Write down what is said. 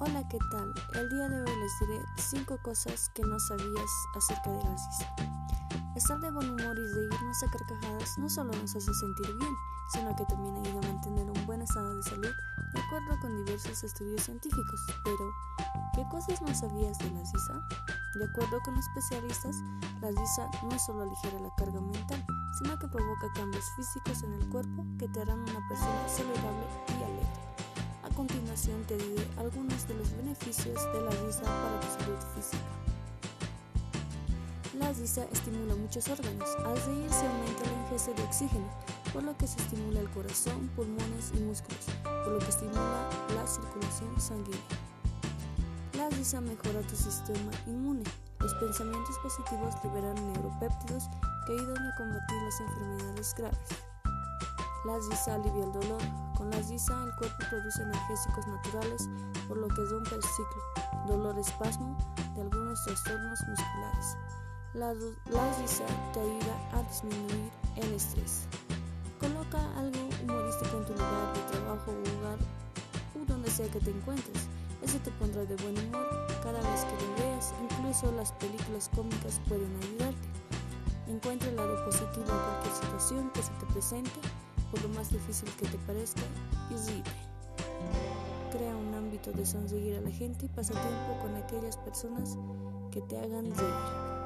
Hola, ¿qué tal? El día de hoy les diré 5 cosas que no sabías acerca de la risa. Estar de buen humor y reírnos a carcajadas no solo nos hace sentir bien, sino que también ayuda a mantener un buen estado de salud de acuerdo con diversos estudios científicos. Pero, ¿qué cosas no sabías de la risa? De acuerdo con especialistas, la risa no solo aligera la carga mental, sino que provoca cambios físicos en el cuerpo que te harán una persona continuación te diré algunos de los beneficios de la risa para tu salud física. La risa estimula muchos órganos. Al reír se aumenta la ingesta de oxígeno, por lo que se estimula el corazón, pulmones y músculos, por lo que estimula la circulación sanguínea. La risa mejora tu sistema inmune. Los pensamientos positivos liberan neuropéptidos que ayudan a combatir las enfermedades graves. La risa alivia el dolor. Con la risa el cuerpo produce analgésicos naturales, por lo que rompe el ciclo dolor-espasmo de algunos trastornos musculares. La, la risa te ayuda a disminuir el estrés. Coloca algo humorístico en tu lugar de trabajo o hogar o donde sea que te encuentres. Eso te pondrá de buen humor cada vez que lo veas. Incluso las películas cómicas pueden ayudarte. Encuentra el lado positivo en cualquier situación que se te presente, por lo más difícil que te parezca, y ríe. Crea un ámbito de sonreír a la gente y pasa tiempo con aquellas personas que te hagan reír.